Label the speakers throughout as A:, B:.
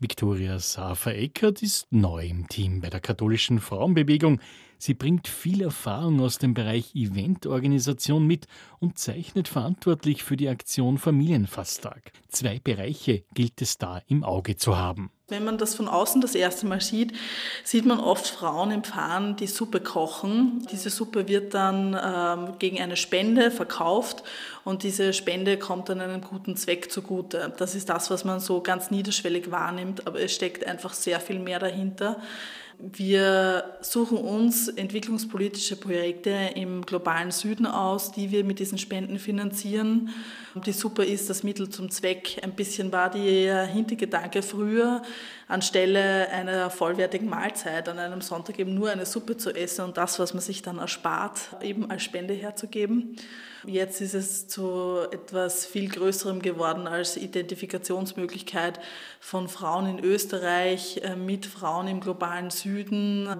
A: Viktoria Safer-Eckert ist neu im Team bei der katholischen Frauenbewegung. Sie bringt viel Erfahrung aus dem Bereich Eventorganisation mit und zeichnet verantwortlich für die Aktion Familienfasttag. Zwei Bereiche gilt es da im Auge zu haben.
B: Wenn man das von außen das erste Mal sieht, sieht man oft Frauen im Pfarren, die Suppe kochen. Diese Suppe wird dann ähm, gegen eine Spende verkauft und diese Spende kommt dann einem guten Zweck zugute. Das ist das, was man so ganz niederschwellig wahrnimmt, aber es steckt einfach sehr viel mehr dahinter. Wir suchen uns entwicklungspolitische Projekte im globalen Süden aus, die wir mit diesen Spenden finanzieren. Die Super ist das Mittel zum Zweck. Ein bisschen war der Hintergedanke früher, anstelle einer vollwertigen Mahlzeit an einem Sonntag eben nur eine Suppe zu essen und das, was man sich dann erspart, eben als Spende herzugeben. Jetzt ist es zu etwas viel Größerem geworden als Identifikationsmöglichkeit von Frauen in Österreich äh, mit Frauen im globalen Süden,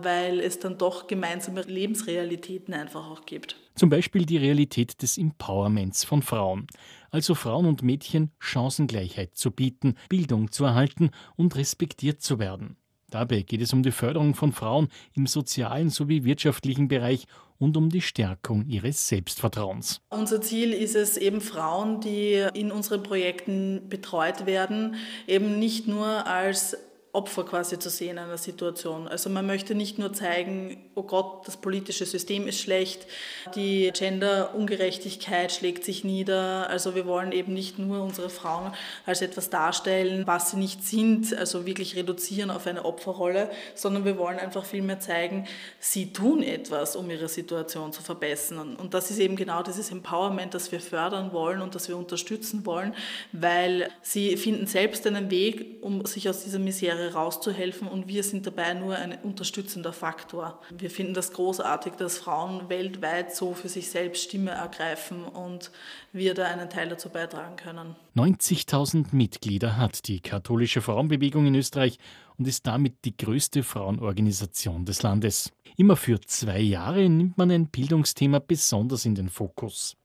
B: weil es dann doch gemeinsame Lebensrealitäten einfach auch gibt.
A: Zum Beispiel die Realität des Empowerments von Frauen, also Frauen und Mädchen Chancengleichheit zu bieten, Bildung zu erhalten und respektiert zu werden. Dabei geht es um die Förderung von Frauen im sozialen sowie wirtschaftlichen Bereich und um die Stärkung ihres Selbstvertrauens.
B: Unser Ziel ist es eben Frauen, die in unseren Projekten betreut werden, eben nicht nur als Opfer quasi zu sehen einer Situation. Also man möchte nicht nur zeigen, oh Gott, das politische System ist schlecht, die Gender-Ungerechtigkeit schlägt sich nieder. Also wir wollen eben nicht nur unsere Frauen als etwas darstellen, was sie nicht sind, also wirklich reduzieren auf eine Opferrolle, sondern wir wollen einfach vielmehr zeigen, sie tun etwas, um ihre Situation zu verbessern. Und das ist eben genau dieses Empowerment, das wir fördern wollen und das wir unterstützen wollen, weil sie finden selbst einen Weg, um sich aus dieser Misere rauszuhelfen und wir sind dabei nur ein unterstützender Faktor. Wir finden das großartig, dass Frauen weltweit so für sich selbst Stimme ergreifen und wir da einen Teil dazu beitragen können.
A: 90.000 Mitglieder hat die katholische Frauenbewegung in Österreich und ist damit die größte Frauenorganisation des Landes. Immer für zwei Jahre nimmt man ein Bildungsthema besonders in den Fokus.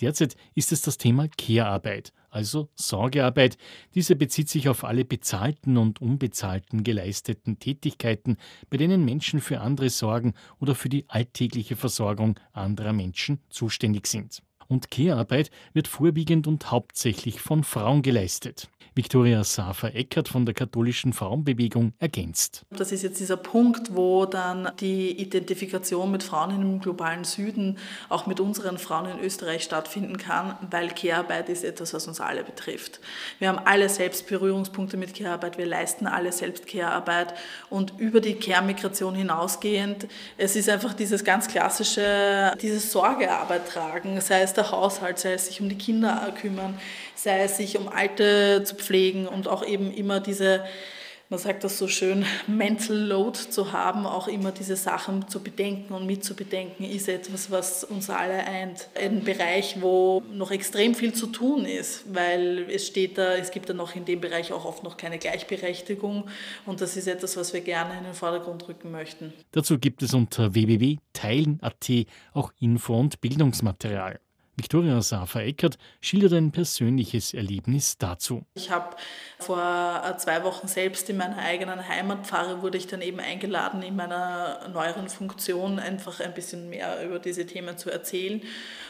A: Derzeit ist es das Thema Care-Arbeit, also Sorgearbeit. Diese bezieht sich auf alle bezahlten und unbezahlten geleisteten Tätigkeiten, bei denen Menschen für andere sorgen oder für die alltägliche Versorgung anderer Menschen zuständig sind. Und Care-Arbeit wird vorwiegend und hauptsächlich von Frauen geleistet. Viktoria Safer-Eckert von der katholischen Frauenbewegung ergänzt.
B: Das ist jetzt dieser Punkt, wo dann die Identifikation mit Frauen im globalen Süden auch mit unseren Frauen in Österreich stattfinden kann, weil Care-Arbeit ist etwas, was uns alle betrifft. Wir haben alle selbst Berührungspunkte mit Care-Arbeit, wir leisten alle selbst Care-Arbeit und über die Care-Migration hinausgehend, es ist einfach dieses ganz klassische, dieses Sorgearbeit tragen, sei es der Haushalt, sei es sich um die Kinder kümmern, sei es sich um Alte zu pflegen und auch eben immer diese, man sagt das so schön, Mental Load zu haben, auch immer diese Sachen zu bedenken und mitzubedenken, ist etwas, was uns alle eint. Ein Bereich, wo noch extrem viel zu tun ist, weil es steht da, es gibt da noch in dem Bereich auch oft noch keine Gleichberechtigung und das ist etwas, was wir gerne in den Vordergrund rücken möchten.
A: Dazu gibt es unter www.teilen.at auch Info- und Bildungsmaterial. Viktoria Safer-Eckert schildert ein persönliches Erlebnis dazu.
B: Ich habe vor äh, zwei Wochen selbst in meiner eigenen Heimatpfarre wurde ich dann eben eingeladen, in meiner neueren Funktion einfach ein bisschen mehr über diese Themen zu erzählen.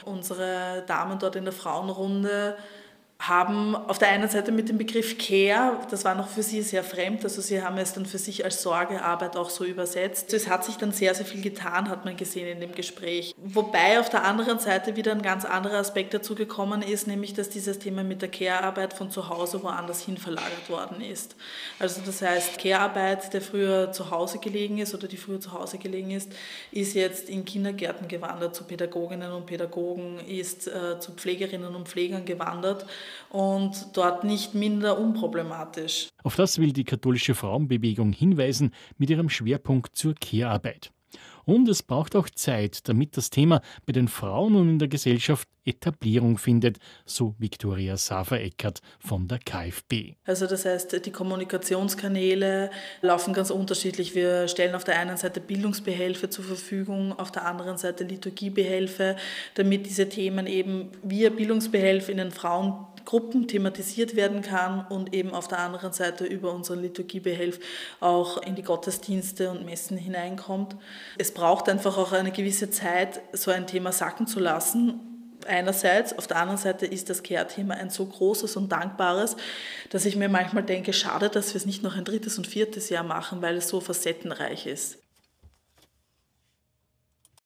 B: Unsere Damen dort in der Frauenrunde haben auf der einen Seite mit dem Begriff Care, das war noch für sie sehr fremd, also sie haben es dann für sich als Sorgearbeit auch so übersetzt. Es hat sich dann sehr, sehr viel getan, hat man gesehen in dem Gespräch. Wobei auf der anderen Seite wieder ein ganz anderer Aspekt dazu gekommen ist, nämlich dass dieses Thema mit der Care-Arbeit von zu Hause woanders hin verlagert worden ist. Also das heißt, Care-Arbeit, der früher zu Hause gelegen ist oder die früher zu Hause gelegen ist, ist jetzt in Kindergärten gewandert, zu Pädagoginnen und Pädagogen, ist äh, zu Pflegerinnen und Pflegern gewandert und dort nicht minder unproblematisch.
A: Auf das will die katholische Frauenbewegung hinweisen mit ihrem Schwerpunkt zur Care-Arbeit. Und es braucht auch Zeit, damit das Thema bei den Frauen und in der Gesellschaft Etablierung findet, so Viktoria Safer-Eckert von der KfB.
B: Also das heißt, die Kommunikationskanäle laufen ganz unterschiedlich. Wir stellen auf der einen Seite Bildungsbehelfe zur Verfügung, auf der anderen Seite Liturgiebehelfe, damit diese Themen eben via Bildungsbehelfe in den Frauengruppen thematisiert werden kann und eben auf der anderen Seite über unseren Liturgiebehelf auch in die Gottesdienste und Messen hineinkommt. Es braucht einfach auch eine gewisse Zeit, so ein Thema sacken zu lassen einerseits, auf der anderen Seite ist das Care-Thema ein so großes und dankbares, dass ich mir manchmal denke, schade, dass wir es nicht noch ein drittes und viertes Jahr machen, weil es so facettenreich ist.